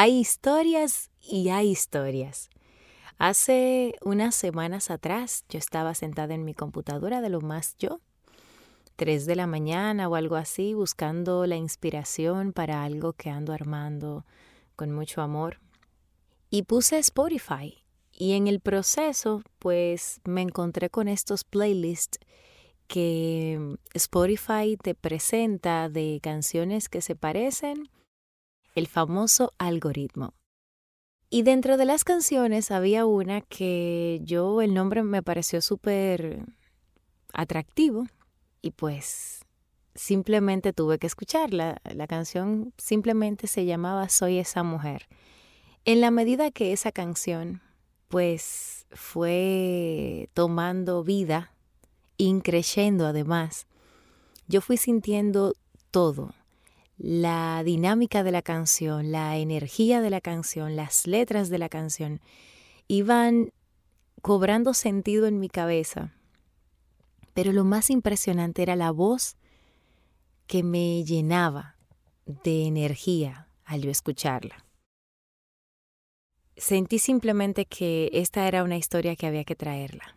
Hay historias y hay historias. Hace unas semanas atrás yo estaba sentada en mi computadora de lo más yo, tres de la mañana o algo así, buscando la inspiración para algo que ando armando con mucho amor. Y puse Spotify y en el proceso pues me encontré con estos playlists que Spotify te presenta de canciones que se parecen, el famoso algoritmo. Y dentro de las canciones había una que yo, el nombre me pareció súper atractivo y pues simplemente tuve que escucharla. La canción simplemente se llamaba Soy esa mujer. En la medida que esa canción pues fue tomando vida, increyendo además, yo fui sintiendo todo, la dinámica de la canción, la energía de la canción, las letras de la canción, iban cobrando sentido en mi cabeza. Pero lo más impresionante era la voz que me llenaba de energía al yo escucharla. Sentí simplemente que esta era una historia que había que traerla.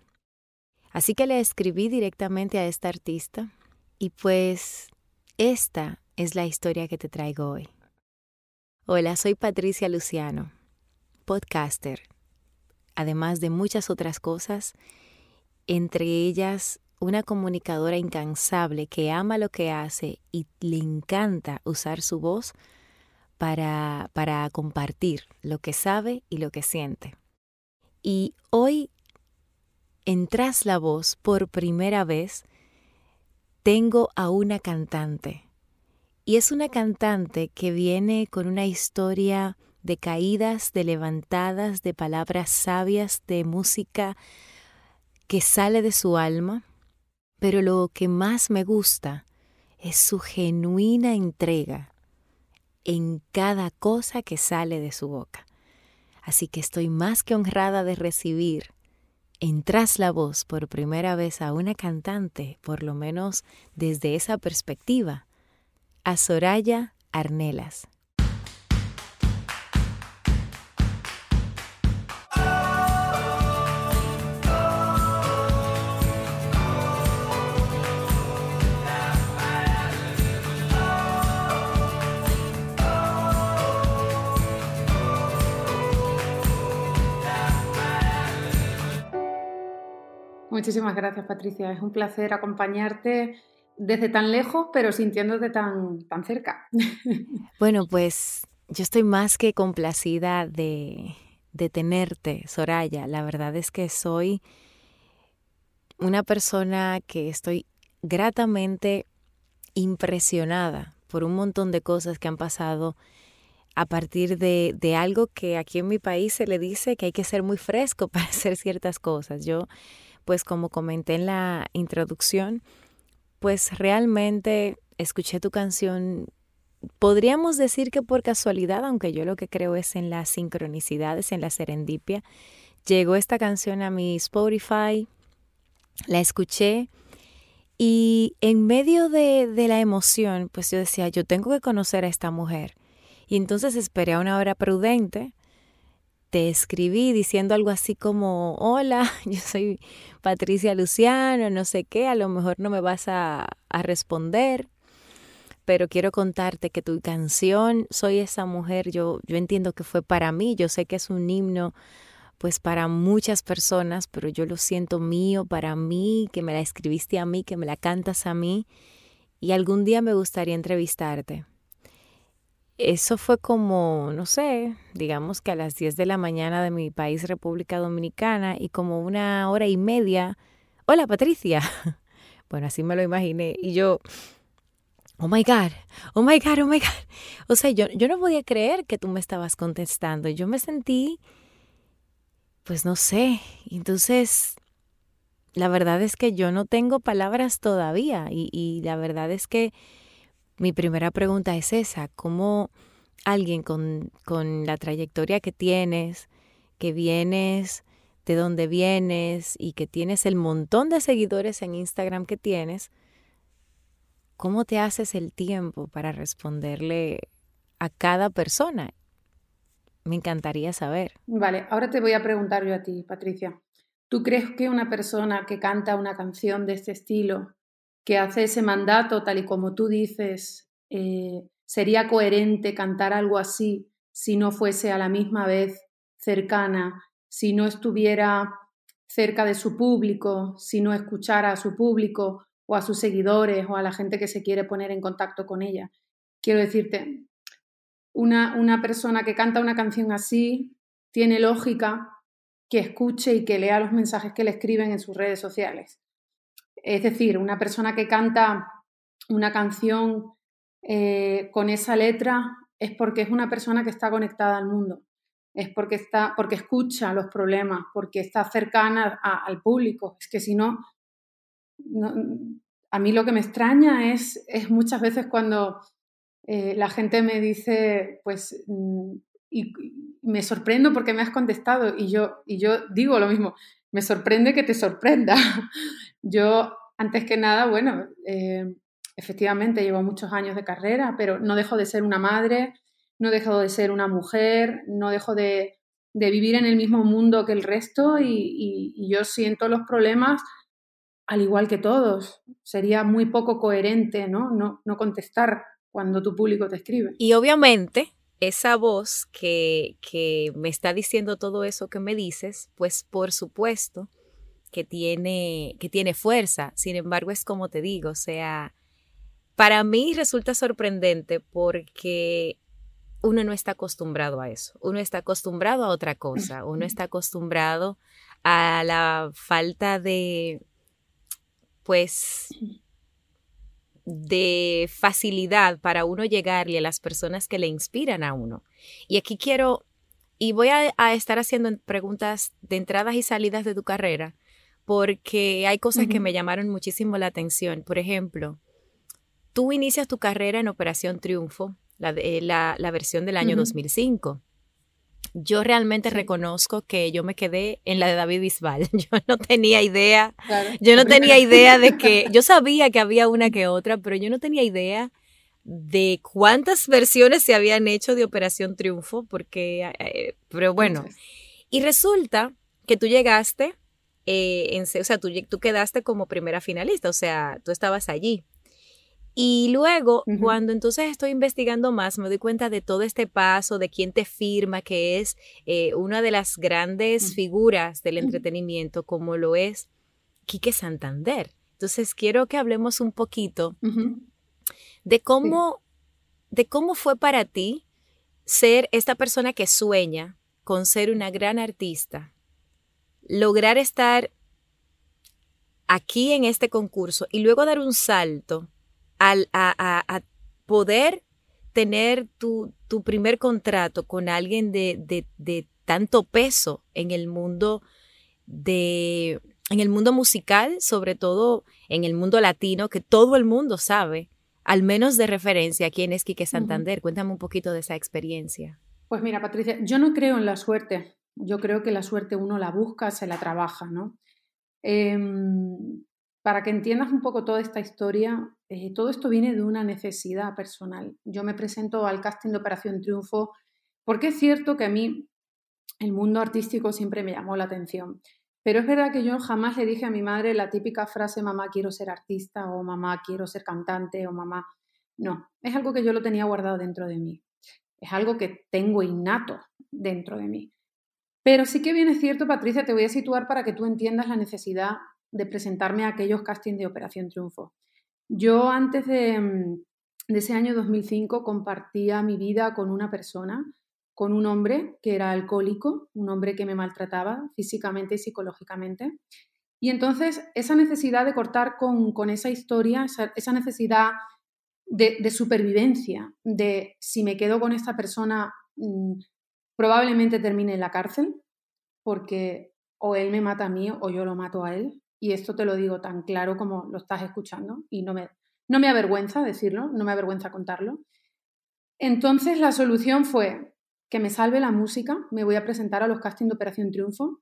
Así que le escribí directamente a esta artista y pues esta es la historia que te traigo hoy. Hola, soy Patricia Luciano, podcaster, además de muchas otras cosas, entre ellas una comunicadora incansable que ama lo que hace y le encanta usar su voz para, para compartir lo que sabe y lo que siente. Y hoy, en Tras la Voz, por primera vez, tengo a una cantante y es una cantante que viene con una historia de caídas, de levantadas, de palabras sabias, de música que sale de su alma. Pero lo que más me gusta es su genuina entrega en cada cosa que sale de su boca. Así que estoy más que honrada de recibir en Tras la Voz por primera vez a una cantante, por lo menos desde esa perspectiva, a Soraya Arnelas. Muchísimas gracias, Patricia. Es un placer acompañarte desde tan lejos, pero sintiéndote tan, tan cerca. Bueno, pues yo estoy más que complacida de, de tenerte, Soraya. La verdad es que soy una persona que estoy gratamente impresionada por un montón de cosas que han pasado a partir de, de, algo que aquí en mi país se le dice que hay que ser muy fresco para hacer ciertas cosas. Yo, pues como comenté en la introducción, pues realmente escuché tu canción, podríamos decir que por casualidad, aunque yo lo que creo es en las sincronicidades, en la serendipia, llegó esta canción a mi Spotify, la escuché y en medio de, de la emoción, pues yo decía, yo tengo que conocer a esta mujer. Y entonces esperé a una hora prudente te escribí diciendo algo así como, hola, yo soy Patricia Luciano, no sé qué, a lo mejor no me vas a, a responder, pero quiero contarte que tu canción, Soy esa mujer, yo, yo entiendo que fue para mí, yo sé que es un himno pues para muchas personas, pero yo lo siento mío, para mí, que me la escribiste a mí, que me la cantas a mí, y algún día me gustaría entrevistarte eso fue como, no sé, digamos que a las 10 de la mañana de mi país, República Dominicana, y como una hora y media, hola Patricia. Bueno, así me lo imaginé. Y yo, oh my God, oh my God, oh my God. O sea, yo, yo no podía creer que tú me estabas contestando. Yo me sentí, pues no sé. Entonces, la verdad es que yo no tengo palabras todavía. Y, y la verdad es que mi primera pregunta es esa, ¿cómo alguien con, con la trayectoria que tienes, que vienes, de dónde vienes y que tienes el montón de seguidores en Instagram que tienes, ¿cómo te haces el tiempo para responderle a cada persona? me encantaría saber. Vale, ahora te voy a preguntar yo a ti, Patricia. ¿Tú crees que una persona que canta una canción de este estilo, que hace ese mandato tal y como tú dices, eh, sería coherente cantar algo así si no fuese a la misma vez cercana, si no estuviera cerca de su público, si no escuchara a su público o a sus seguidores o a la gente que se quiere poner en contacto con ella. Quiero decirte, una, una persona que canta una canción así tiene lógica que escuche y que lea los mensajes que le escriben en sus redes sociales. Es decir, una persona que canta una canción eh, con esa letra es porque es una persona que está conectada al mundo, es porque, está, porque escucha los problemas, porque está cercana al público. Es que si no, a mí lo que me extraña es, es muchas veces cuando eh, la gente me dice, pues, mm, y, me sorprendo porque me has contestado y yo, y yo digo lo mismo, me sorprende que te sorprenda. Yo, antes que nada, bueno, eh, efectivamente llevo muchos años de carrera, pero no dejo de ser una madre, no dejo de ser una mujer, no dejo de, vivir en el mismo mundo que el resto y, yo siento los problemas al igual que todos. Sería muy poco coherente ¿no? No, no contestar cuando tu público te escribe. Y obviamente esa voz que, que me está diciendo todo eso que me dices, pues por supuesto que tiene, que tiene fuerza. Sin embargo, es como te digo, o sea, para mí resulta sorprendente porque uno no está acostumbrado a eso, uno está acostumbrado a otra cosa, uno está acostumbrado a la falta de, pues, de facilidad para uno llegarle a las personas que le inspiran a uno. Y aquí quiero, y voy a, estar haciendo preguntas de entradas y salidas de tu carrera, porque hay cosas que me llamaron muchísimo la atención. Por ejemplo, Tú inicias tu carrera en Operación Triunfo, la, la, versión del año 2005. Yo realmente reconozco que yo me quedé en la de David Bisbal. Yo no tenía idea, yo no tenía idea de que, yo sabía que había una que otra, pero yo no tenía idea de cuántas versiones se habían hecho de Operación Triunfo, porque, eh, pero bueno, y resulta que tú llegaste, eh, en, o sea, tú, tú quedaste como primera finalista, o sea, tú estabas allí. Y luego, cuando entonces estoy investigando más, me doy cuenta de todo este paso, de quién te firma, que es eh, una de las grandes figuras del entretenimiento, como lo es Quique Santander. Entonces, quiero que hablemos un poquito de cómo, de cómo fue para ti ser esta persona que sueña con ser una gran artista, lograr estar aquí en este concurso y luego dar un salto a, poder tener tu, primer contrato con alguien de, tanto peso en el mundo de en el mundo musical, sobre todo en el mundo latino, que todo el mundo sabe, al menos de referencia, quién es Quique Santander. Cuéntame un poquito de esa experiencia. Pues mira, Patricia, yo no creo en la suerte. Yo creo que la suerte uno la busca, se la trabaja, ¿no? Em, para que entiendas un poco toda esta historia, eh, todo esto viene de una necesidad personal. Yo me presento al casting de Operación Triunfo porque es cierto que a mí el mundo artístico siempre me llamó la atención. Pero es verdad que yo jamás le dije a mi madre la típica frase mamá quiero ser artista o mamá quiero ser cantante o mamá. No, es algo que yo lo tenía guardado dentro de mí. Es algo que tengo innato dentro de mí. Pero sí que bien es cierto, Patricia, te voy a situar para que tú entiendas la necesidad de presentarme a aquellos castings de Operación Triunfo. Yo antes de, ese año 2005 compartía mi vida con una persona, con un hombre que era alcohólico, un hombre que me maltrataba físicamente y psicológicamente. Y entonces esa necesidad de cortar con, esa historia, esa, necesidad de, supervivencia, de si me quedo con esta persona, mm, probablemente termine en la cárcel, porque o él me mata a mí o yo lo mato a él y esto te lo digo tan claro como lo estás escuchando y no me, no me avergüenza decirlo, no me avergüenza contarlo. Entonces la solución fue que me salve la música, me voy a presentar a los castings de Operación Triunfo,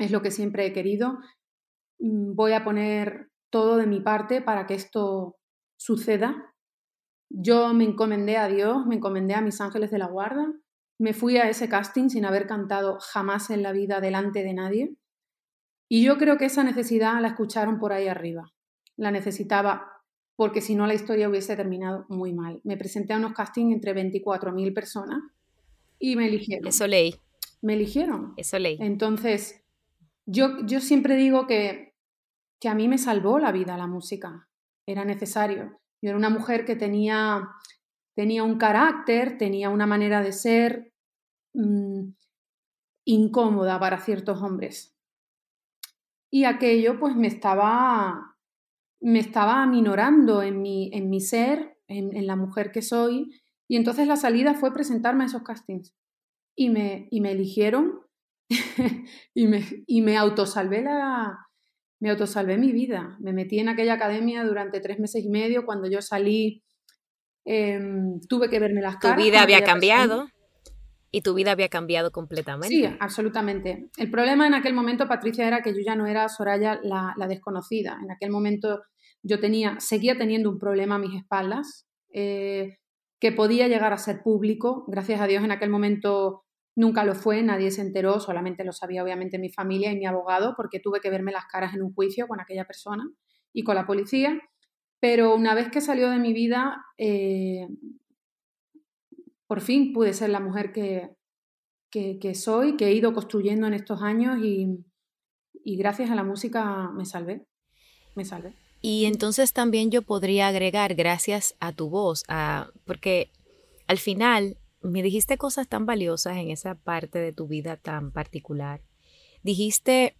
es lo que siempre he querido, mm, voy a poner todo de mi parte para que esto suceda. Yo me encomendé a Dios, me encomendé a mis ángeles de la guarda, me fui a ese casting sin haber cantado jamás en la vida delante de nadie. Y yo creo que esa necesidad la escucharon por ahí arriba. La necesitaba porque si no la historia hubiese terminado muy mal. Me presenté a unos castings entre 24.000 personas y me eligieron. Eso leí. Me eligieron. Eso leí. Entonces, yo, yo siempre digo que, que a mí me salvó la vida la música. Era necesario. Yo era una mujer que tenía, tenía un carácter, tenía una manera de ser mm, incómoda para ciertos hombres. Y aquello pues me estaba, me estaba aminorando en mi, en mi ser, en, la mujer que soy. Y entonces la salida fue presentarme a esos castings. Y me, y me eligieron y, me, y me autosalvé la, me autosalvé mi vida. Me metí en aquella academia durante tres meses y medio. Cuando yo salí, em, tuve que verme las caras. Tu vida había cambiado. Y tu vida había cambiado completamente. Sí, absolutamente. El problema en aquel momento, Patricia, era que yo ya no era Soraya la, desconocida. En aquel momento yo tenía, seguía teniendo un problema a mis espaldas eh, que podía llegar a ser público. Gracias a Dios en aquel momento Nunca lo fue, nadie se enteró, solamente lo sabía obviamente mi familia y mi abogado, porque tuve que verme las caras en un juicio con aquella persona y con la policía. Pero una vez que salió de mi vida, eh, por fin pude ser la mujer que, que, soy, que he ido construyendo en estos años y, y gracias a la música me salvé, me salvé. Y entonces también yo podría agregar, gracias a tu voz, a, porque al final me dijiste cosas tan valiosas en esa parte de tu vida tan particular. Dijiste,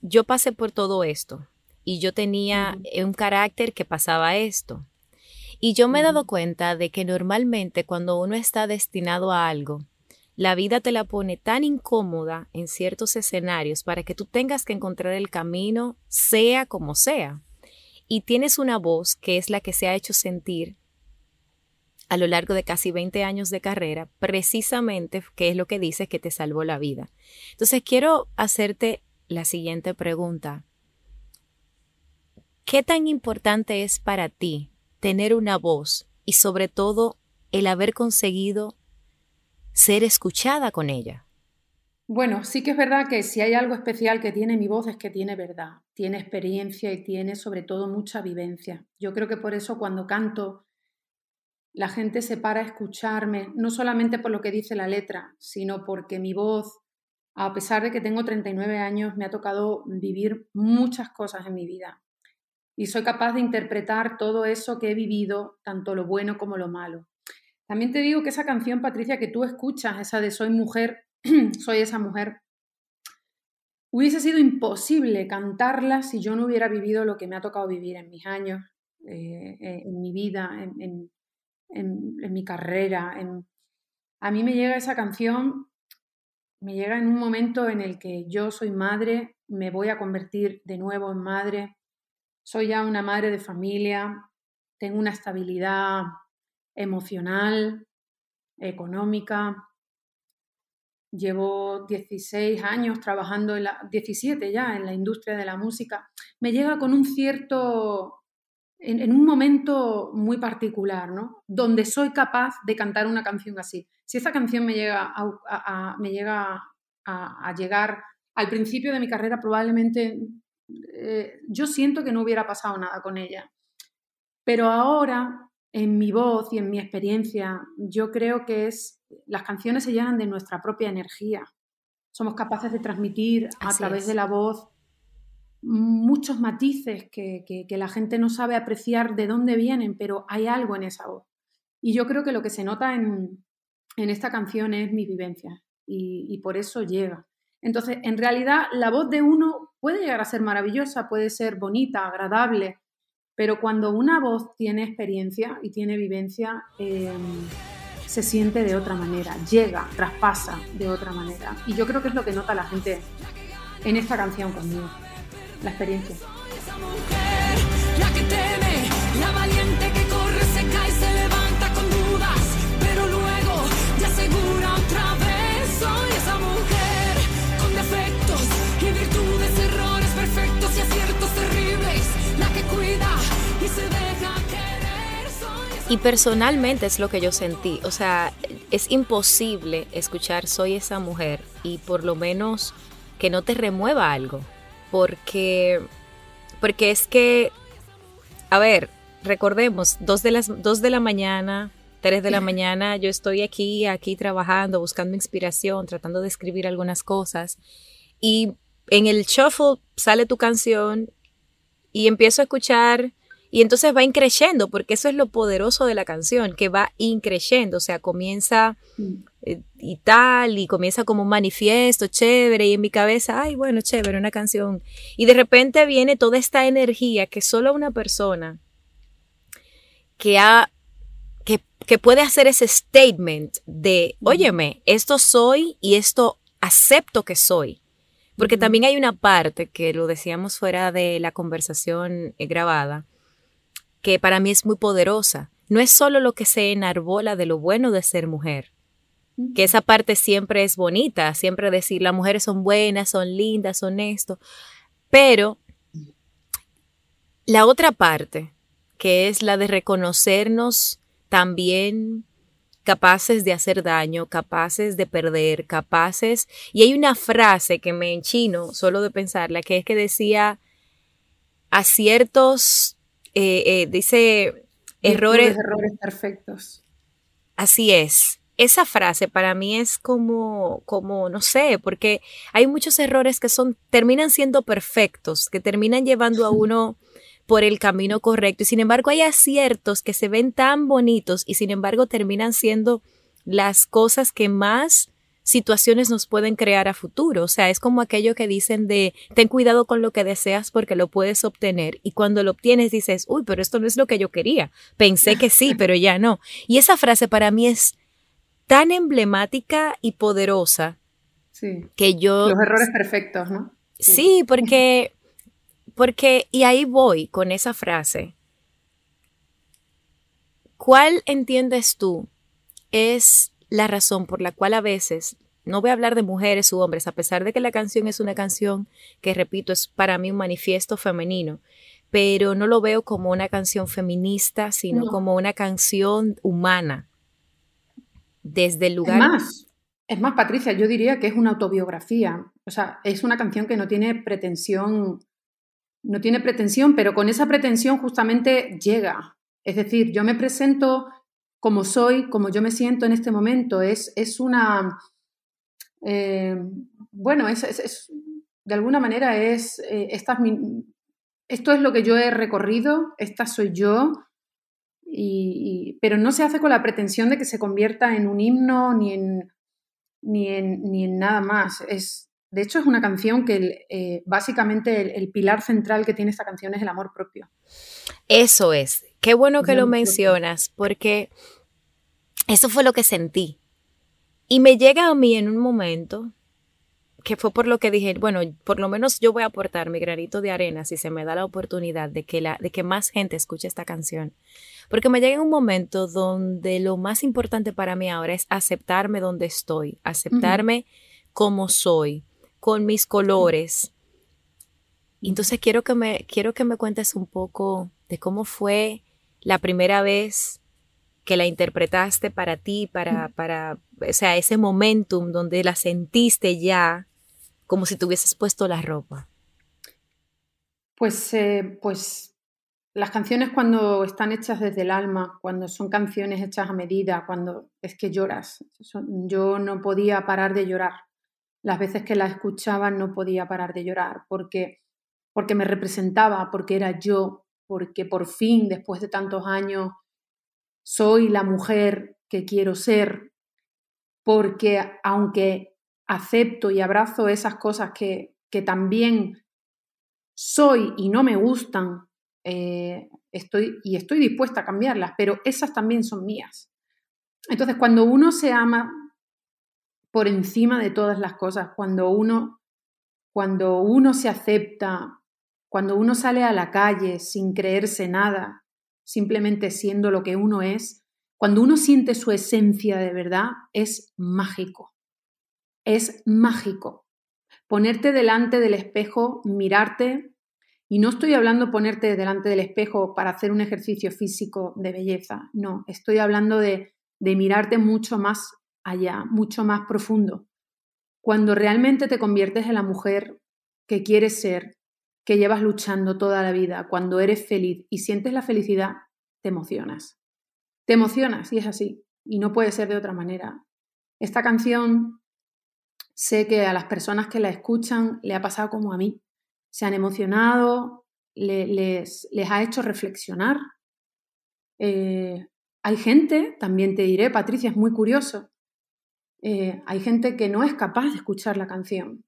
yo pasé por todo esto y yo tenía un carácter que pasaba esto. Y yo me he dado cuenta de que normalmente cuando uno está destinado a algo, la vida te la pone tan incómoda en ciertos escenarios para que tú tengas que encontrar el camino sea como sea. Y tienes una voz que es la que se ha hecho sentir a lo largo de casi 20 años de carrera, precisamente qué es lo que dices que te salvó la vida. Entonces quiero hacerte la siguiente pregunta. ¿Qué tan importante es para ti tener una voz y sobre todo el haber conseguido ser escuchada con ella? Bueno, sí que es verdad que si hay algo especial que tiene mi voz es que tiene verdad, tiene experiencia y tiene sobre todo mucha vivencia. Yo creo que por eso cuando canto la gente se para a escucharme, no solamente por lo que dice la letra, sino porque mi voz, a pesar de que tengo 39 años, me ha tocado vivir muchas cosas en mi vida. Y soy capaz de interpretar todo eso que he vivido, tanto lo bueno como lo malo. También te digo que esa canción, Patricia, que tú escuchas, esa de Soy mujer, soy esa mujer, hubiese sido imposible cantarla si yo no hubiera vivido lo que me ha tocado vivir en mis años, eh, eh, en mi vida, en, en, mi carrera. A mí me llega esa canción, me llega en un momento en el que yo soy madre, me voy a convertir de nuevo en madre, soy ya una madre de familia, tengo una estabilidad emocional, económica. Llevo 16 años trabajando, en la, 17 ya, en la industria de la música. Me llega con un cierto en, un momento muy particular, ¿no? Donde soy capaz de cantar una canción así. Si esa canción me llega me llega a, llegar al principio de mi carrera, probablemente eh, yo siento que no hubiera pasado nada con ella. Pero ahora, en mi voz y en mi experiencia, yo creo que es las canciones se llenan de nuestra propia energía. Somos capaces de transmitir a través de la voz muchos matices que, la gente no sabe apreciar de dónde vienen, pero hay algo en esa voz. Y yo creo que lo que se nota en, esta canción es mi vivencia y, por eso llega. Entonces, en realidad, la voz de uno puede llegar a ser maravillosa, puede ser bonita, agradable, pero cuando una voz tiene experiencia y tiene vivencia, em, se siente de otra manera, llega, traspasa de otra manera. Y yo creo que es lo que nota la gente en esta canción conmigo la experiencia. Y personalmente es lo que yo sentí, o sea, es imposible escuchar Soy esa mujer y por lo menos que no te remueva algo. Porque, porque es que, a ver, recordemos, dos de, las, dos de la mañana, tres de la mañana, yo estoy aquí, aquí trabajando, buscando inspiración, tratando de escribir algunas cosas. Y en el shuffle sale tu canción y empiezo a escuchar y entonces va increyendo, porque eso es lo poderoso de la canción, que va increyendo, o sea, comienza eh, y tal, y comienza como un manifiesto chévere, y en mi cabeza, ay, bueno, chévere, una canción. Y de repente viene toda esta energía que solo una persona que ha que, que puede hacer ese statement de, óyeme, esto soy y esto acepto que soy. Porque también hay una parte que lo decíamos fuera de la conversación eh, grabada, que para mí es muy poderosa. No es solo lo que se enarbola de lo bueno de ser mujer, que esa parte siempre es bonita, siempre decir las mujeres son buenas, son lindas, son esto, pero la otra parte, que es la de reconocernos también capaces de hacer daño, capaces de perder, capaces... Y hay una frase que me enchino solo de pensarla, que es que decía, a ciertos eh, eh, dice errores. Errores perfectos. Así es. Esa frase para mí es como, como, no sé, porque hay muchos errores que son, terminan siendo perfectos, que terminan llevando a uno por el camino correcto. Y sin embargo, hay aciertos que se ven tan bonitos y sin embargo terminan siendo las cosas que más situaciones nos pueden crear a futuro. O sea, es como aquello que dicen de ten cuidado con lo que deseas porque lo puedes obtener y cuando lo obtienes dices, uy, pero esto no es lo que yo quería. Pensé que sí, pero ya no. Y esa frase para mí es tan emblemática y poderosa sí. que yo... Los errores perfectos, ¿no? Sí, porque, porque, y ahí voy con esa frase. ¿Cuál entiendes tú es la razón por la cual a veces, no voy a hablar de mujeres u hombres, a pesar de que la canción es una canción que, repito, es para mí un manifiesto femenino, pero no lo veo como una canción feminista, sino como una canción humana. Desde el lugar... Es más, es más, Patricia, yo diría que es una autobiografía. O sea, es una canción que no tiene pretensión, no tiene pretensión, pero con esa pretensión justamente llega. Es decir, yo me presento como soy, como yo me siento en este momento. Es, es una, eh, bueno, es, de alguna manera es, eh, esto es lo que yo he recorrido, esta soy yo, y, pero no se hace con la pretensión de que se convierta en un himno ni en, ni en, ni en nada más. Es, de hecho, es una canción que eh, básicamente el, pilar central que tiene esta canción es el amor propio. Eso es. Qué bueno que lo mencionas, porque eso fue lo que sentí. Y me llega a mí en un momento que fue por lo que dije, bueno, por lo menos yo voy a aportar mi granito de arena si se me da la oportunidad de que, la, de que más gente escuche esta canción. Porque me llega en un momento donde lo más importante para mí ahora es aceptarme donde estoy, aceptarme como soy, con mis colores. Entonces quiero que me, quiero que me cuentes un poco de cómo fue la primera vez que la interpretaste para ti, para, para, o sea, ese momentum donde la sentiste ya como si tuvieses puesto la ropa? Pues, eh, pues las canciones cuando están hechas desde el alma, cuando son canciones hechas a medida, cuando es que lloras. Yo no podía parar de llorar. Las veces que la escuchaba no podía parar de llorar porque, porque me representaba, porque era yo, porque por fin, después de tantos años, soy la mujer que quiero ser, porque aunque acepto y abrazo esas cosas que, que también soy y no me gustan, eh, estoy, y estoy dispuesta a cambiarlas, pero esas también son mías. Entonces, cuando uno se ama por encima de todas las cosas, cuando uno, cuando uno se acepta, cuando uno sale a la calle sin creerse nada, simplemente siendo lo que uno es, cuando uno siente su esencia de verdad, es mágico. Es mágico. Ponerte delante del espejo, mirarte, y no estoy hablando ponerte delante del espejo para hacer un ejercicio físico de belleza, no, estoy hablando de, de mirarte mucho más allá, mucho más profundo. Cuando realmente te conviertes en la mujer que quieres ser, que llevas luchando toda la vida, cuando eres feliz y sientes la felicidad, te emocionas. Te emocionas y es así. Y no puede ser de otra manera. Esta canción sé que a las personas que la escuchan le ha pasado como a mí. Se han emocionado, les, les, ha hecho reflexionar. Eh, hay gente, también te diré, Patricia, es muy curioso, eh, hay gente que no es capaz de escuchar la canción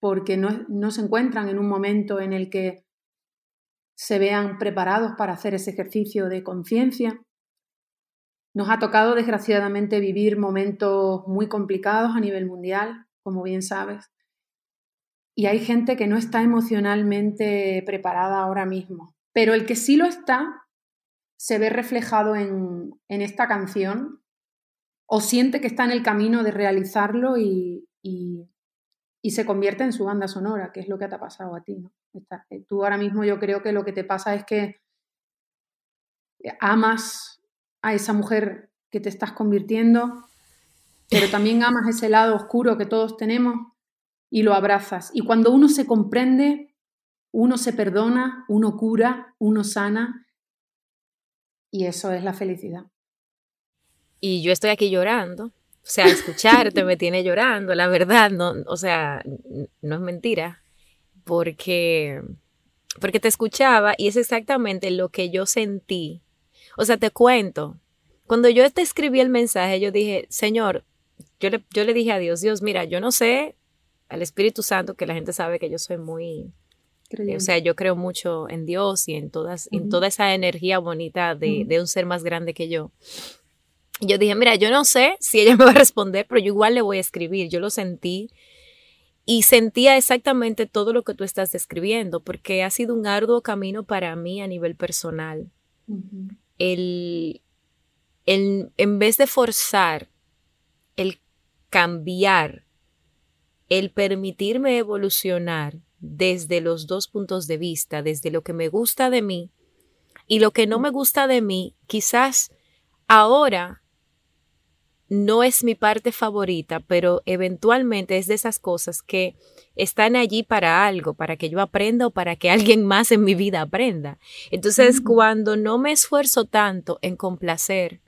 porque no, no se encuentran en un momento en el que se vean preparados para hacer ese ejercicio de conciencia. Nos ha tocado, desgraciadamente, vivir momentos muy complicados a nivel mundial, como bien sabes, y hay gente que no está emocionalmente preparada ahora mismo. Pero el que sí lo está, se ve reflejado en, en esta canción o siente que está en el camino de realizarlo y, y se convierte en su banda sonora, que es lo que te ha pasado a ti. ¿no? Eh, tú ahora mismo yo creo que lo que te pasa es que amas a esa mujer que te estás convirtiendo, pero también amas ese lado oscuro que todos tenemos y lo abrazas. Y cuando uno se comprende, uno se perdona, uno cura, uno sana, y eso es la felicidad. Y yo estoy aquí llorando o sea, escucharte me tiene llorando, la verdad, no, o sea, no es mentira, porque, porque te escuchaba y es exactamente lo que yo sentí. O sea, te cuento, cuando yo te escribí el mensaje, yo dije, Señor, yo le, yo le dije a Dios, Dios, mira, yo no sé, al Espíritu Santo, que la gente sabe que yo soy muy, o sea, yo creo mucho en Dios y en, todas, en toda esa energía bonita de, de, un ser más grande que yo yo dije, mira, yo no sé si ella me va a responder, pero yo igual le voy a escribir. Yo lo sentí y sentía exactamente todo lo que tú estás describiendo, porque ha sido un arduo camino para mí a nivel personal. el, el, en vez de forzar, el cambiar, el permitirme evolucionar desde los dos puntos de vista, desde lo que me gusta de mí y lo que no me gusta de mí, quizás ahora no es mi parte favorita, pero eventualmente es de esas cosas que están allí para algo, para que yo aprenda o para que alguien más en mi vida aprenda. Entonces, cuando no me esfuerzo tanto en complacer,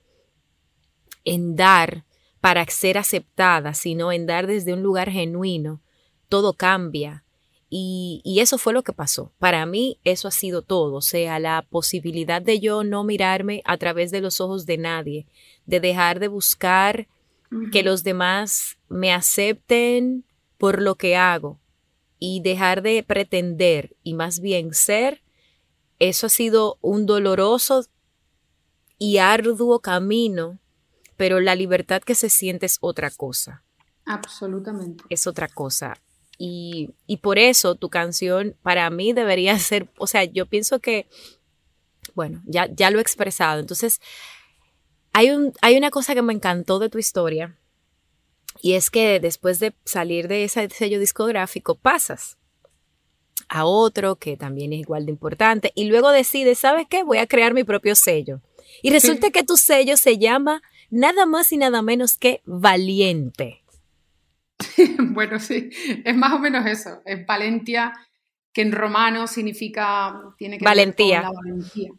en dar para ser aceptada, sino en dar desde un lugar genuino, todo cambia. Y, y, eso fue lo que pasó. Para mí eso ha sido todo, o sea, la posibilidad de yo no mirarme a través de los ojos de nadie, de dejar de buscar que los demás me acepten por lo que hago y dejar de pretender y más bien ser, eso ha sido un doloroso y arduo camino, pero la libertad que se siente es otra cosa. Absolutamente. Es otra cosa. Y, y por eso tu canción para mí debería ser, o sea, yo pienso que, bueno, ya, ya lo he expresado, entonces hay, un, hay una cosa que me encantó de tu historia y es que después de salir de ese sello discográfico pasas a otro que también es igual de importante y luego decides, ¿sabes qué? Voy a crear mi propio sello. Y resulta que tu sello se llama nada más y nada menos que Valiente. bueno, sí, es más o menos eso. Es Valentia, que en romano significa, tiene que valentía. Ver con la valentía.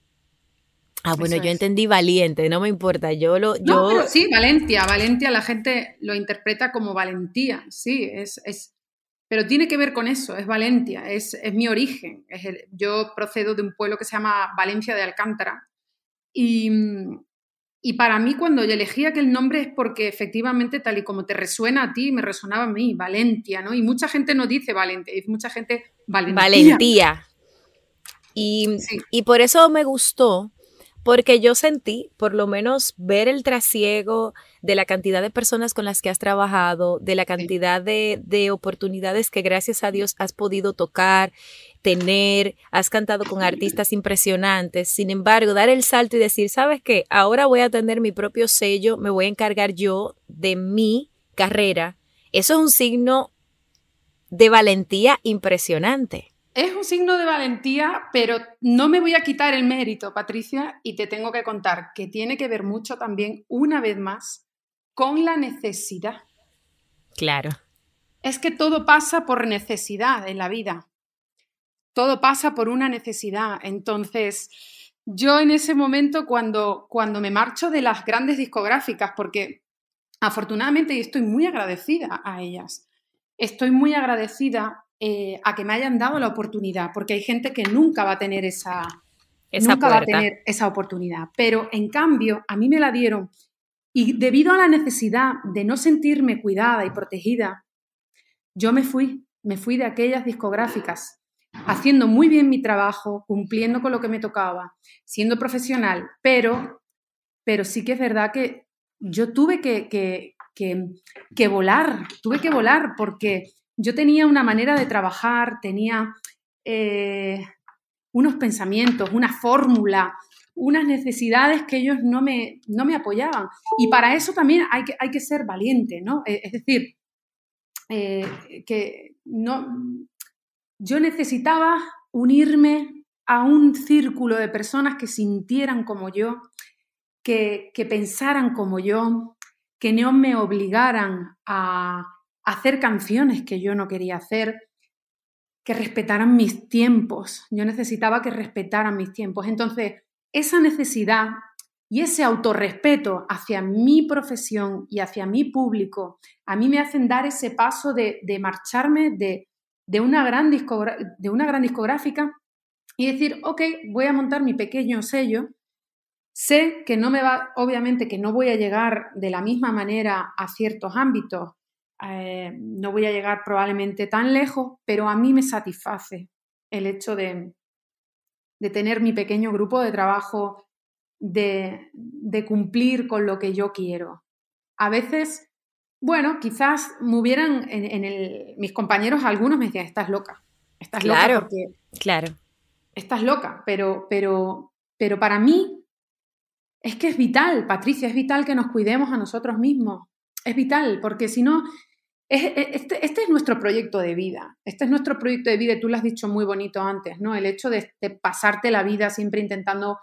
Ah, bueno, yo entendí valiente, no me importa, yo lo... Yo... sí, Valencia, Valencia la gente lo interpreta como valentía, sí, es, es, pero tiene que ver con eso, es Valencia, es, es mi origen. Es yo procedo de un pueblo que se llama Valencia de Alcántara y, y para mí cuando yo elegí aquel nombre es porque efectivamente tal y como te resuena a ti, me resonaba a mí, Valencia, ¿no? Y mucha gente no dice Valencia, dice mucha gente Valentía. Valentía. Y, y por eso me gustó porque yo sentí, por lo menos, ver el trasiego de la cantidad de personas con las que has trabajado, de la cantidad de, de, oportunidades que gracias a Dios has podido tocar, tener, has cantado con artistas impresionantes. Sin embargo, dar el salto y decir, ¿sabes qué? Ahora voy a tener mi propio sello, me voy a encargar yo de mi carrera. Eso es un signo de valentía impresionante. Es un signo de valentía, pero no me voy a quitar el mérito, Patricia, y te tengo que contar que tiene que ver mucho también, una vez más, con la necesidad. Claro. Es que todo pasa por necesidad en la vida. Todo pasa por una necesidad. Entonces, yo en ese momento, cuando, cuando me marcho de las grandes discográficas, porque afortunadamente estoy muy agradecida a ellas, estoy muy agradecida eh, a que me hayan dado la oportunidad, porque hay gente que nunca va a tener esa, nunca va a tener esa oportunidad. Pero en cambio, a mí me la dieron y debido a la necesidad de no sentirme cuidada y protegida, yo me fui, me fui de aquellas discográficas haciendo muy bien mi trabajo, cumpliendo con lo que me tocaba, siendo profesional, pero, pero sí que es verdad que yo tuve que, que, que, volar, tuve que volar porque yo tenía una manera de trabajar, tenía eh, unos pensamientos, una fórmula, unas necesidades que ellos no me, no me apoyaban. Y para eso también hay que, hay que ser valiente, ¿no? Eh, es decir, eh, que no, yo necesitaba unirme a un círculo de personas que sintieran como yo, que, que pensaran como yo, que no me obligaran a hacer canciones que yo no quería hacer, que respetaran mis tiempos. Yo necesitaba que respetaran mis tiempos. Entonces, esa necesidad y ese autorrespeto hacia mi profesión y hacia mi público, a mí me hacen dar ese paso de, marcharme de, una gran discográfica y decir, ok, voy a montar mi pequeño sello. Sé que no me va, obviamente que no voy a llegar de la misma manera a ciertos ámbitos, eh, no voy a llegar probablemente tan lejos, pero a mí me satisface el hecho de, de tener mi pequeño grupo de trabajo, de, de, cumplir con lo que yo quiero. A veces, bueno, quizás me hubieran, en, el, mis compañeros, algunos me decían, estás loca, estás claro, loca porque... Claro. Estás loca, pero, pero, pero para mí es que es vital, Patricia, es vital que nos cuidemos a nosotros mismos. Es vital, porque si no, este, este, es nuestro proyecto de vida. Este es nuestro proyecto de vida y tú lo has dicho muy bonito antes, ¿no? El hecho de, pasarte la vida siempre intentando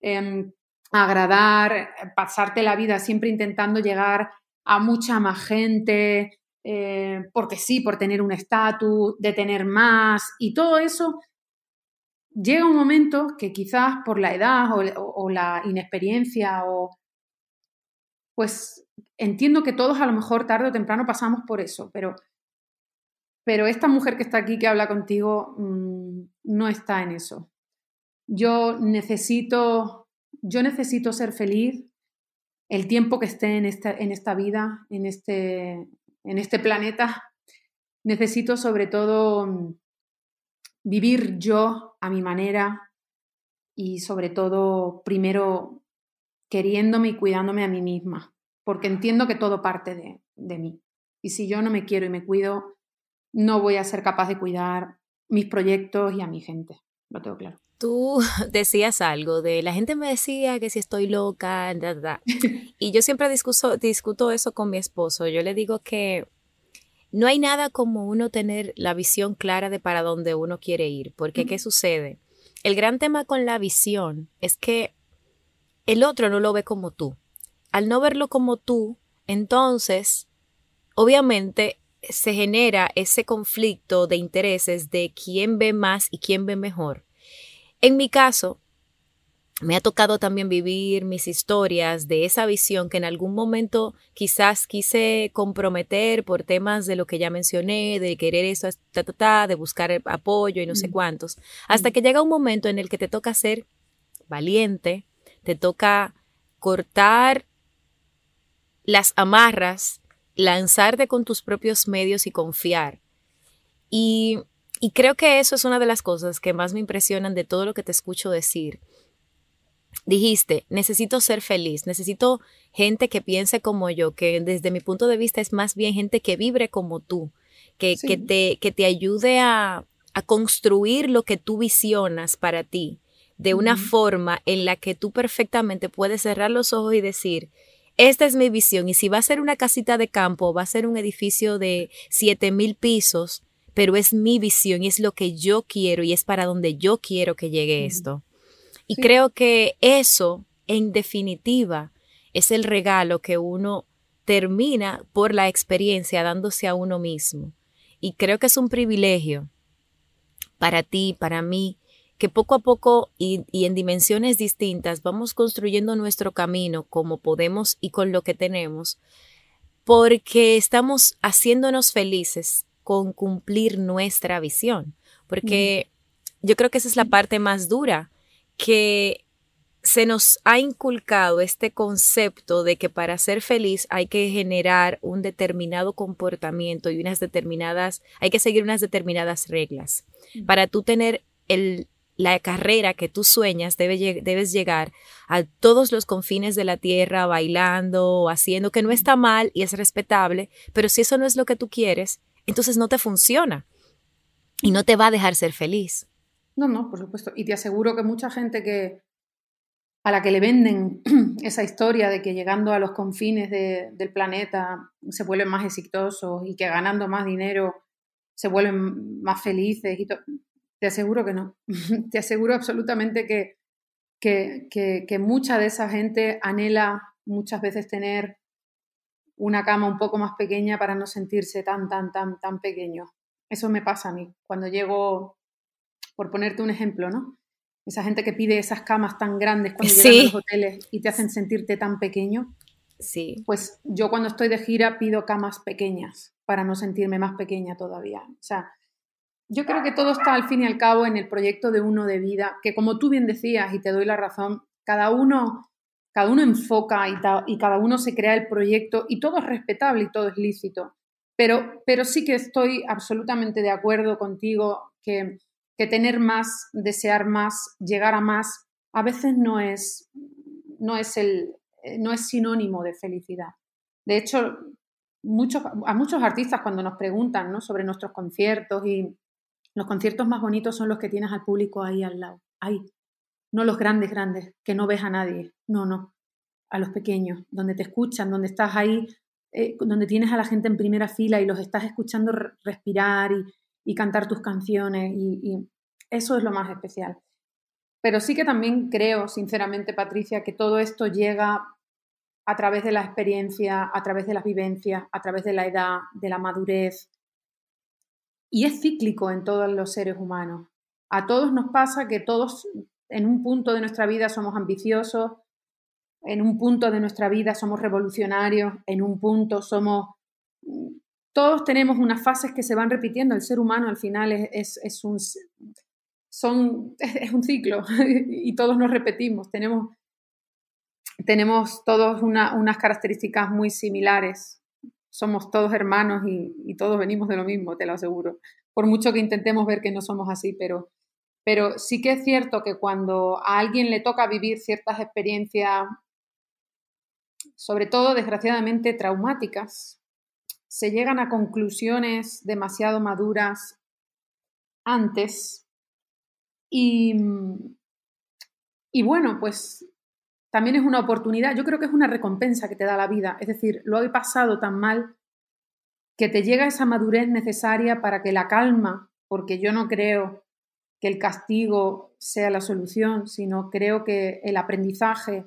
em, agradar, pasarte la vida siempre intentando llegar a mucha más gente, eh, porque sí, por tener un estatus, de tener más y todo eso. Llega un momento que quizás por la edad o la inexperiencia o pues entiendo que todos a lo mejor tarde o temprano pasamos por eso, pero, pero esta mujer que está aquí, que habla contigo, mm, no está en eso. Yo necesito, yo necesito ser feliz el tiempo que esté en esta, en esta vida, en este, en este planeta. Necesito sobre todo mm, vivir yo a mi manera y sobre todo primero queriéndome y cuidándome a mí misma porque entiendo que todo parte de, de mí. Y si yo no me quiero y me cuido, no voy a ser capaz de cuidar mis proyectos y a mi gente. Lo tengo claro. Tú decías algo de la gente me decía que si estoy loca, y yo siempre discuso, discuto eso con mi esposo. Yo le digo que no hay nada como uno tener la visión clara de para dónde uno quiere ir, porque ¿qué sucede? El gran tema con la visión es que el otro no lo ve como tú. Al no verlo como tú, entonces, obviamente, se genera ese conflicto de intereses de quién ve más y quién ve mejor. En mi caso, me ha tocado también vivir mis historias de esa visión que en algún momento quizás quise comprometer por temas de lo que ya mencioné, de querer eso, de buscar apoyo y no sé cuántos, hasta que llega un momento en el que te toca ser valiente, te toca cortar las amarras, lanzarte con tus propios medios y confiar. Y, creo que eso es una de las cosas que más me impresionan de todo lo que te escucho decir. Dijiste, necesito ser feliz, necesito gente que piense como yo, que desde mi punto de vista es más bien gente que vibre como tú, que, que, te, que te ayude a, a construir lo que tú visionas para ti de una forma en la que tú perfectamente puedes cerrar los ojos y decir, esta es mi visión y si va a ser una casita de campo, va a ser un edificio de siete mil pisos, pero es mi visión y es lo que yo quiero y es para donde yo quiero que llegue esto. Y creo que eso, en definitiva, es el regalo que uno termina por la experiencia dándose a uno mismo. Y creo que es un privilegio para ti, para mí, que poco a poco y, en dimensiones distintas vamos construyendo nuestro camino como podemos y con lo que tenemos, porque estamos haciéndonos felices con cumplir nuestra visión, porque yo creo que esa es la parte más dura, que se nos ha inculcado este concepto de que para ser feliz hay que generar un determinado comportamiento y unas determinadas, hay que seguir unas determinadas reglas. Para tú tener el, la carrera que tú sueñas, debes llegar a todos los confines de la tierra bailando o haciendo, que no está mal y es respetable, pero si eso no es lo que tú quieres, entonces no te funciona y no te va a dejar ser feliz. No, no, por supuesto. Y te aseguro que mucha gente que a la que le venden esa historia de que llegando a los confines del planeta se vuelven más exitosos y que ganando más dinero se vuelven más felices y te aseguro que no. Te aseguro absolutamente que, que, mucha de esa gente anhela muchas veces tener una cama un poco más pequeña para no sentirse tan, tan, tan, tan pequeño. Eso me pasa a mí. Cuando llego, por ponerte un ejemplo, ¿no? Esa gente que pide esas camas tan grandes cuando llegan a los hoteles y te hacen sentirte tan pequeño. Sí. Pues yo cuando estoy de gira pido camas pequeñas para no sentirme más pequeña todavía. O sea, yo creo que todo está al fin y al cabo en el proyecto de uno de vida, que como tú bien decías y te doy la razón, cada uno, cada uno enfoca y, y cada uno se crea el proyecto y todo es respetable y todo es lícito. Pero, pero sí que estoy absolutamente de acuerdo contigo que, que tener más, desear más, llegar a más, a veces no es, no es, el, no es sinónimo de felicidad. De hecho, muchos, a muchos artistas cuando nos preguntan ¿no? sobre nuestros conciertos y, los conciertos más bonitos son los que tienes al público ahí al lado, ahí. No los grandes, grandes, que no ves a nadie. No, no. A los pequeños, donde te escuchan, donde estás ahí, eh, donde tienes a la gente en primera fila y los estás escuchando respirar y, cantar tus canciones. y eso es lo más especial. Pero sí que también creo, sinceramente, Patricia, que todo esto llega a través de la experiencia, a través de las vivencias, a través de la edad, de la madurez, y es cíclico en todos los seres humanos. A todos nos pasa que todos en un punto de nuestra vida somos ambiciosos, en un punto de nuestra vida somos revolucionarios, en un punto somos... Todos tenemos unas fases que se van repitiendo. El ser humano al final es, es, un, son, es un ciclo y todos nos repetimos. Tenemos, tenemos todos unas características muy similares somos todos hermanos y, todos venimos de lo mismo, te lo aseguro. Por mucho que intentemos ver que no somos así, pero, pero sí que es cierto que cuando a alguien le toca vivir ciertas experiencias, sobre todo desgraciadamente traumáticas, se llegan a conclusiones demasiado maduras antes y, y bueno, pues también es una oportunidad, yo creo que es una recompensa que te da la vida. Es decir, lo he pasado tan mal que te llega esa madurez necesaria para que la calma, porque yo no creo que el castigo sea la solución, sino creo que el aprendizaje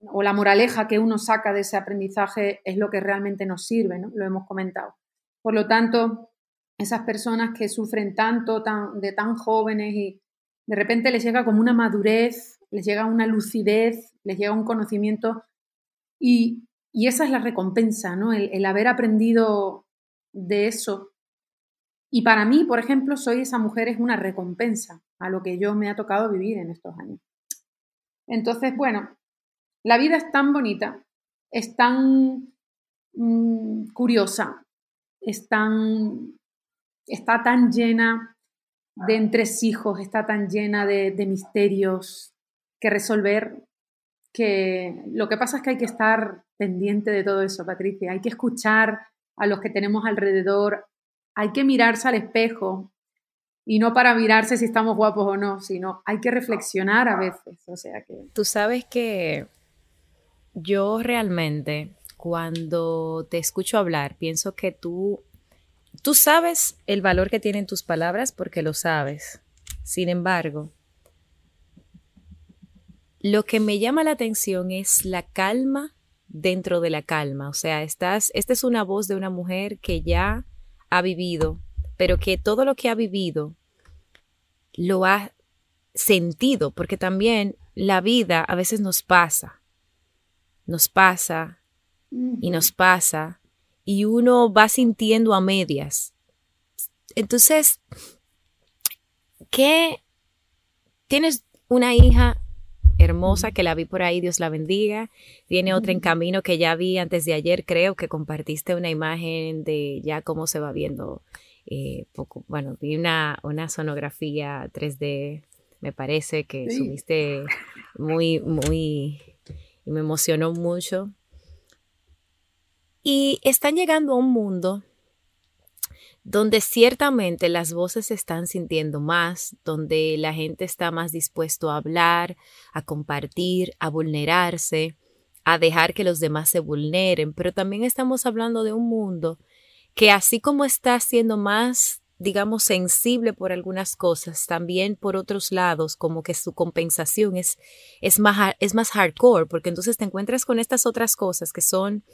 o la moraleja que uno saca de ese aprendizaje es lo que realmente nos sirve, ¿no? Lo hemos comentado. Por lo tanto, esas personas que sufren tanto tan, de tan jóvenes y de repente les llega como una madurez les llega una lucidez, les llega un conocimiento y, esa es la recompensa, ¿no? El, haber aprendido de eso. Y para mí, por ejemplo, soy esa mujer, es una recompensa a lo que yo me ha tocado vivir en estos años. Entonces, bueno, la vida es tan bonita, es tan mm, curiosa, es tan, está tan llena de entresijos, está tan llena de misterios, que resolver, que lo que pasa es que hay que estar pendiente de todo eso, Patricia, hay que escuchar a los que tenemos alrededor, hay que mirarse al espejo y no para mirarse si estamos guapos o no, sino hay que reflexionar a veces, o sea que... Tú sabes que yo realmente cuando te escucho hablar pienso que tú tú sabes el valor que tienen tus palabras porque lo sabes. Sin embargo, lo que me llama la atención es la calma dentro de la calma. O sea, estás, esta es una voz de una mujer que ya ha vivido, pero que todo lo que ha vivido lo ha sentido, porque también la vida a veces nos pasa, nos pasa y nos pasa, y uno va sintiendo a medias. Entonces, ¿qué? Tienes una hija hermosa que la vi por ahí, Dios la bendiga. Tiene otra en camino que ya vi antes de ayer, creo que compartiste una imagen de ya cómo se va viendo. Eh, poco, bueno, vi una, una sonografía 3D, me parece que subiste muy, muy, y me emocionó mucho. Y están llegando a un mundo donde ciertamente las voces se están sintiendo más, donde la gente está más dispuesto a hablar, a compartir, a vulnerarse, a dejar que los demás se vulneren, pero también estamos hablando de un mundo que así como está siendo más digamos, sensible por algunas cosas, también por otros lados, como que su compensación es, es, más, es más hardcore, porque entonces te encuentras con estas otras cosas que son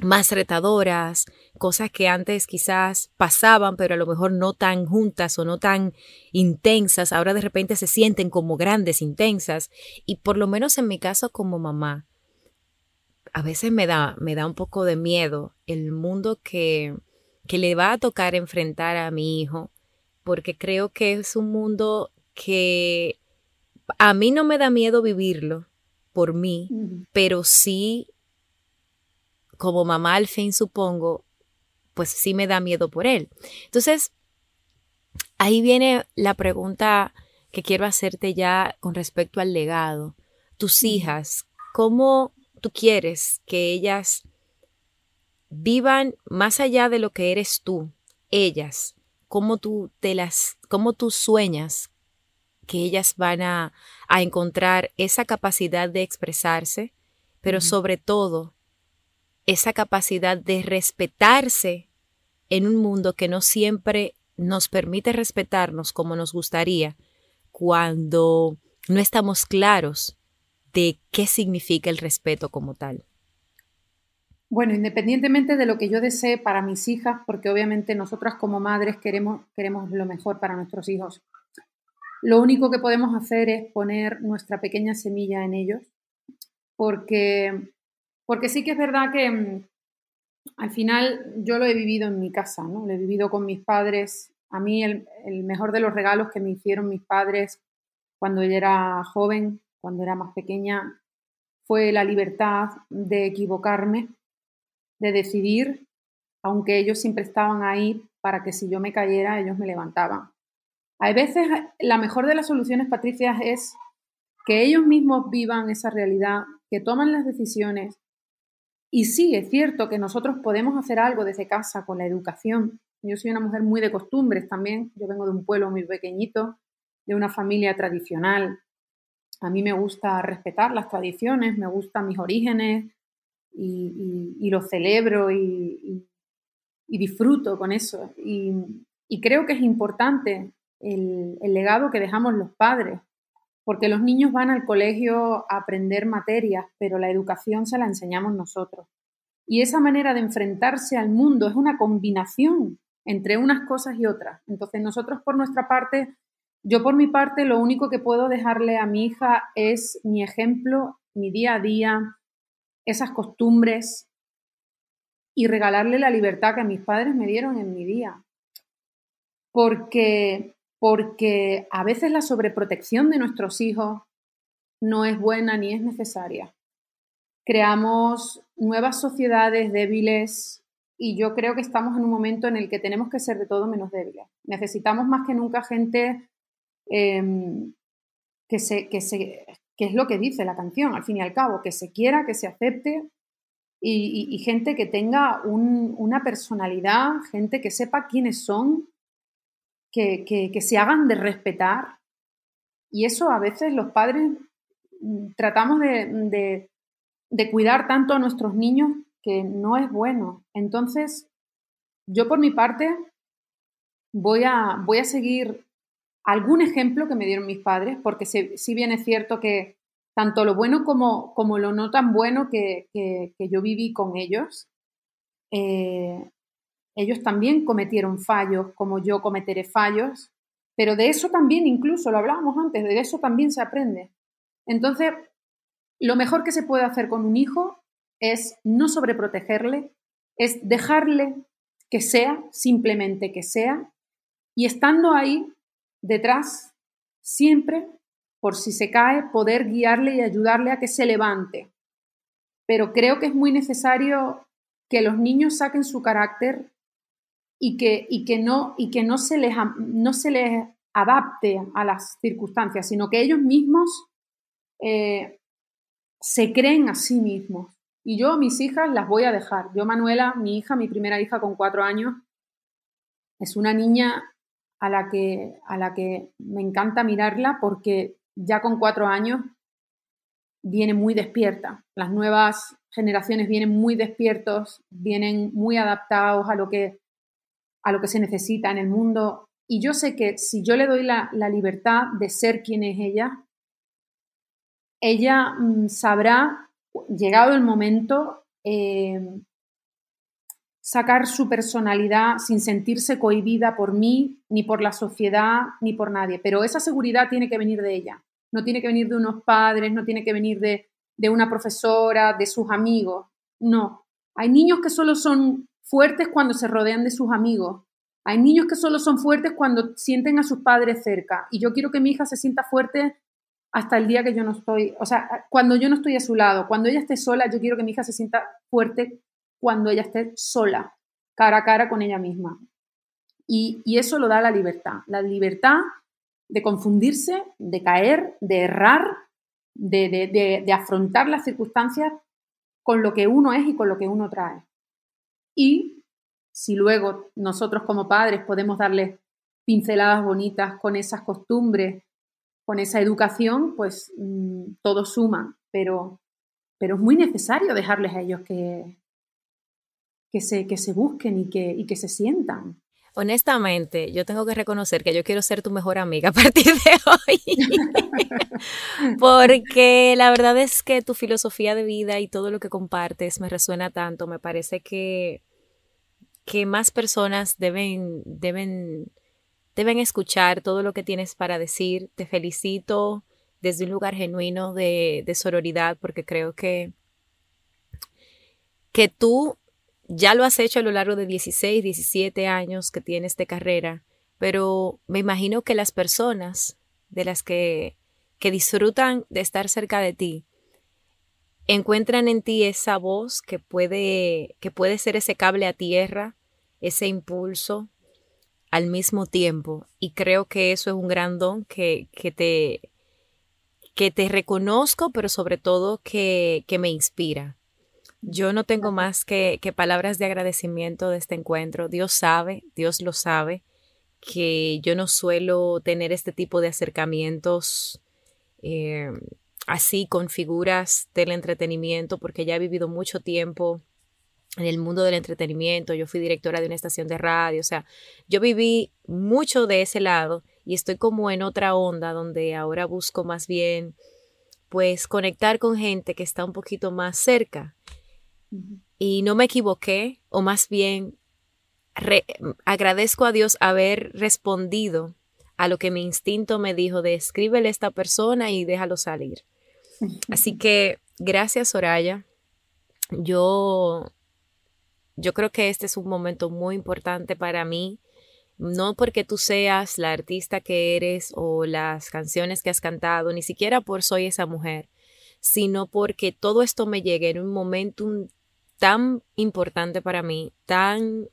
más retadoras, cosas que antes quizás pasaban, pero a lo mejor no tan juntas o no tan intensas, ahora de repente se sienten como grandes, intensas, y por lo menos en mi caso como mamá, a veces me da, me da un poco de miedo el mundo que, que le va a tocar enfrentar a mi hijo, porque creo que es un mundo que a mí no me da miedo vivirlo por mí, pero sí como mamá al fin supongo, pues sí me da miedo por él. Entonces, ahí viene la pregunta que quiero hacerte ya con respecto al legado. Tus hijas, ¿cómo tú quieres que ellas vivan más allá de lo que eres tú, ellas? ¿Cómo tú te las, cómo tú sueñas que ellas van a, a encontrar esa capacidad de expresarse, pero sobre todo esa capacidad de respetarse en un mundo que no siempre nos permite respetarnos como nos gustaría cuando no estamos claros de qué significa el respeto como tal. Bueno, independientemente de lo que yo desee para mis hijas, porque obviamente nosotras como madres queremos, queremos lo mejor para nuestros hijos, lo único que podemos hacer es poner nuestra pequeña semilla en ellos, porque porque sí que es verdad que mm, al final yo lo he vivido en mi casa, ¿no? Lo he vivido con mis padres. A mí el, mejor de los regalos que me hicieron mis padres cuando yo era joven, cuando era más pequeña, fue la libertad de equivocarme, de decidir, aunque ellos siempre estaban ahí para que si yo me cayera, ellos me levantaban. Hay veces, la mejor de las soluciones, Patricia, es que ellos mismos vivan esa realidad, que toman las decisiones, y sí, es cierto que nosotros podemos hacer algo desde casa con la educación. Yo soy una mujer muy de costumbres también. Yo vengo de un pueblo muy pequeñito, de una familia tradicional. A mí me gusta respetar las tradiciones, me gustan mis orígenes y, y, lo celebro y, disfruto con eso. Y, creo que es importante el legado que dejamos los padres, porque los niños van al colegio a aprender materias, pero la educación se la enseñamos nosotros. Y esa manera de enfrentarse al mundo es una combinación entre unas cosas y otras. Entonces nosotros por nuestra parte, yo por mi parte, lo único que puedo dejarle a mi hija es mi ejemplo, mi día a día, esas costumbres y regalarle la libertad que mis padres me dieron en mi día. Porque porque a veces la sobreprotección de nuestros hijos no es buena ni es necesaria. Creamos nuevas sociedades débiles y yo creo que estamos en un momento en el que tenemos que ser de todo menos débiles. Necesitamos más que nunca gente em, que, se, que, se, que es lo que dice la canción, al fin y al cabo, que se quiera, que se acepte y, gente que tenga una personalidad, gente que sepa quiénes son que, se hagan de respetar. Y eso a veces los padres mm, tratamos de, cuidar tanto a nuestros niños que no es bueno. Entonces, yo por mi parte voy a, voy a seguir algún ejemplo que me dieron mis padres, porque si, bien es cierto que tanto lo bueno como, como lo no tan bueno que, yo viví con ellos. Eh, ellos también cometieron fallos, como yo cometeré fallos, pero de eso también, incluso lo hablábamos antes, de eso también se aprende. Entonces, lo mejor que se puede hacer con un hijo es no sobreprotegerle, es dejarle que sea, simplemente que sea, y estando ahí detrás, siempre, por si se cae, poder guiarle y ayudarle a que se levante. Pero creo que es muy necesario que los niños saquen su carácter y que, y que, no, y que no, se les, no se les adapte a las circunstancias, sino que ellos mismos eh, se creen a sí mismos. Y yo, mis hijas, las voy a dejar. Yo, Manuela, mi hija, mi primera hija con cuatro años, es una niña a la que, a la que me encanta mirarla porque ya con cuatro años viene muy despierta. Las nuevas generaciones vienen muy despiertos, vienen muy adaptados a lo que, a lo que se necesita en el mundo. Y yo sé que si yo le doy la, libertad de ser quien es ella, ella mm, sabrá llegado el momento, eh, sacar su personalidad sin sentirse cohibida por mí, ni por la sociedad, ni por nadie. Pero esa seguridad tiene que venir de ella. No tiene que venir de unos padres, no tiene que venir de, de una profesora, de sus amigos. No. Hay niños que solo son fuertes cuando se rodean de sus amigos. Hay niños que solo son fuertes cuando sienten a sus padres cerca. Y yo quiero que mi hija se sienta fuerte hasta el día que yo no estoy, o sea, cuando yo no estoy a su lado, cuando ella esté sola, yo quiero que mi hija se sienta fuerte cuando ella esté sola, cara a cara con ella misma. Y, eso lo da la libertad, la libertad de confundirse, de caer, de errar, de, afrontar las circunstancias con lo que uno es y con lo que uno trae. Y si luego nosotros como padres podemos darles pinceladas bonitas con esas costumbres, con esa educación, pues mm, todo suma, pero, pero es muy necesario dejarles a ellos que, que, se, que se busquen y que, y que se sientan. Honestamente, yo tengo que reconocer que yo quiero ser tu mejor amiga a partir de hoy. Porque la verdad es que tu filosofía de vida y todo lo que compartes me resuena tanto. Me parece que, que más personas deben, deben deben escuchar todo lo que tienes para decir. Te felicito desde un lugar genuino de, de sororidad porque creo que, que tú ya lo has hecho a lo largo de 16, 17 años que tienes de carrera, pero me imagino que las personas de las que, que disfrutan de estar cerca de ti, encuentran en ti esa voz que puede, que puede ser ese cable a tierra, ese impulso, al mismo tiempo. Y creo que eso es un gran don que, que te, que te reconozco, pero sobre todo que, que me inspira. Yo no tengo más que, que, palabras de agradecimiento de este encuentro. Dios sabe, Dios lo sabe, que yo no suelo tener este tipo de acercamientos eh, así con figuras del entretenimiento, porque ya he vivido mucho tiempo en el mundo del entretenimiento, yo fui directora de una estación de radio, o sea, yo viví mucho de ese lado y estoy como en otra onda donde ahora busco más bien pues conectar con gente que está un poquito más cerca. Y no me equivoqué, o más bien agradezco a Dios haber respondido a lo que mi instinto me dijo de escríbele a esta persona y déjalo salir. Así que gracias, Soraya. Yo yo creo que este es un momento muy importante para mí, no porque tú seas la artista que eres o las canciones que has cantado, ni siquiera por soy esa mujer, sino porque todo esto me llegue en un momento tan importante para mí, tan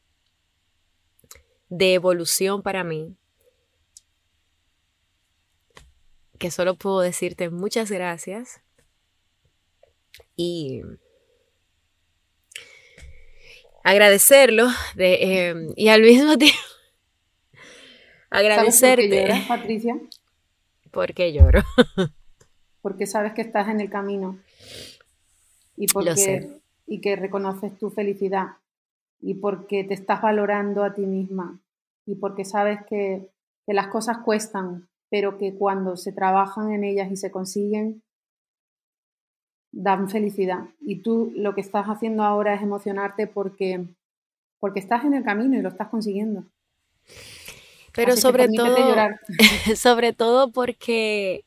de evolución para mí, que solo puedo decirte muchas gracias y agradecerlo de, em, y al mismo tiempo agradecerte. ¿Sabes por qué lloras, Patricia? Porque lloro. porque sabes que estás en el camino y porque y que reconoces tu felicidad y porque te estás valorando a ti misma y porque sabes que, que las cosas cuestan, pero que cuando se trabajan en ellas y se consiguen, dan felicidad. Y tú lo que estás haciendo ahora es emocionarte porque, porque estás en el camino y lo estás consiguiendo. Pero sobre todo, sobre todo porque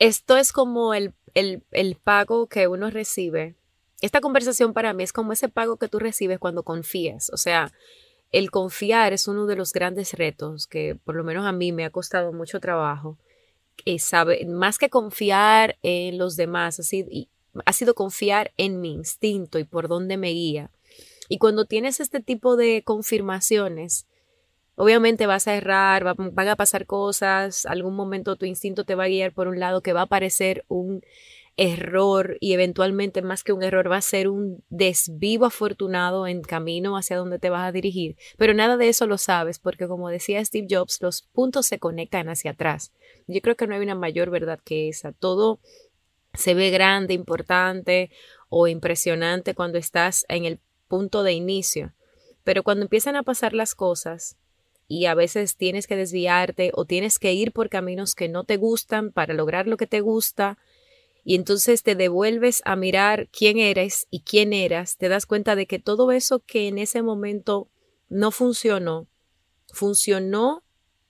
esto es como el, el pago que uno recibe. Esta conversación para mí es como ese pago que tú recibes cuando confías. O sea, el confiar es uno de los grandes retos que por lo menos a mí me ha costado mucho trabajo. Sabe, más que confiar en los demás, así, ha sido confiar en mi instinto y por dónde me guía. Y cuando tienes este tipo de confirmaciones, obviamente vas a errar, van a pasar cosas, algún momento tu instinto te va a guiar por un lado que va a parecer un error y eventualmente más que un error va a ser un desvivo afortunado en camino hacia donde te vas a dirigir. Pero nada de eso lo sabes porque como decía Steve Jobs, los puntos se conectan hacia atrás. Yo creo que no hay una mayor verdad que esa. Todo se ve grande, importante o impresionante cuando estás en el punto de inicio. Pero cuando empiezan a pasar las cosas y a veces tienes que desviarte o tienes que ir por caminos que no te gustan para lograr lo que te gusta, y entonces te devuelves a mirar quién eres y quién eras, te das cuenta de que todo eso que en ese momento no funcionó, funcionó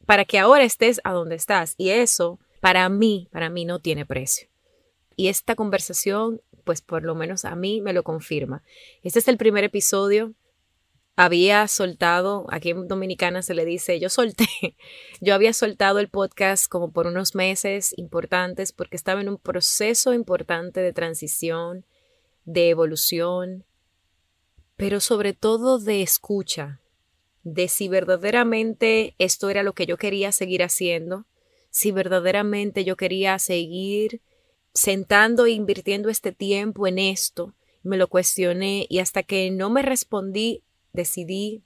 para que ahora estés a donde estás. Y eso, para mí, para mí no tiene precio. Y esta conversación, pues por lo menos a mí me lo confirma. Este es el primer episodio había soltado, aquí en Dominicana se le dice, yo solté, yo había soltado el podcast como por unos meses importantes porque estaba en un proceso importante de transición, de evolución, pero sobre todo de escucha, de si verdaderamente esto era lo que yo quería seguir haciendo, si verdaderamente yo quería seguir sentando e invirtiendo este tiempo en esto. Me lo cuestioné y hasta que no me respondí decidí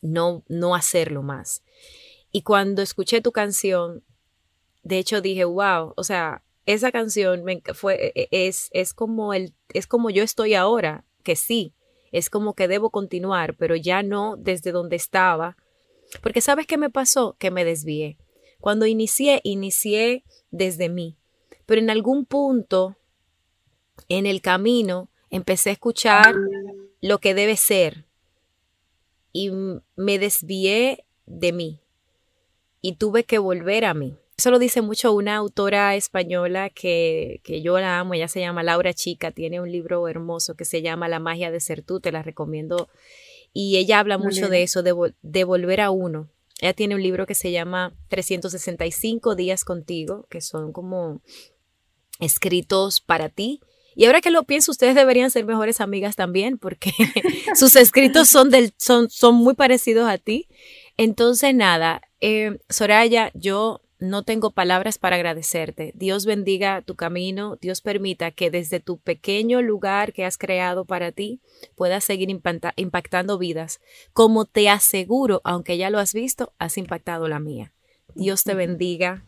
no, no hacerlo más. Y cuando escuché tu canción, de hecho dije, wow, o sea, esa canción me fue, e, e, es, es, como el, es como yo estoy ahora, que sí, es como que debo continuar, pero ya no desde donde estaba. Porque sabes qué me pasó? Que me desvié. Cuando inicié, inicié desde mí. Pero en algún punto, en el camino, empecé a escuchar lo que debe ser, y me desvié de mí y tuve que volver a mí. Eso lo dice mucho una autora española que, que, yo la amo, ella se llama Laura Chica, tiene un libro hermoso que se llama La magia de ser tú, te la recomiendo. Y ella habla mucho de eso, de, de volver a uno. Ella tiene un libro que se llama 365 días contigo, que son como escritos para ti y ahora que lo pienso, ustedes deberían ser mejores amigas también porque sus escritos son, del, son, son muy parecidos a ti. Entonces, nada, eh, Soraya, yo no tengo palabras para agradecerte. Dios bendiga tu camino, Dios permita que desde tu pequeño lugar que has creado para ti puedas seguir impactando vidas. Como te aseguro, aunque ya lo has visto, has impactado la mía. Dios te bendiga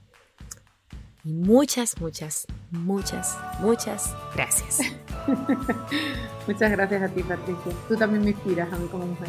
muchas, muchas, muchas, muchas gracias. muchas gracias a ti, Patricia. Tú también me inspiras a mí como mujer.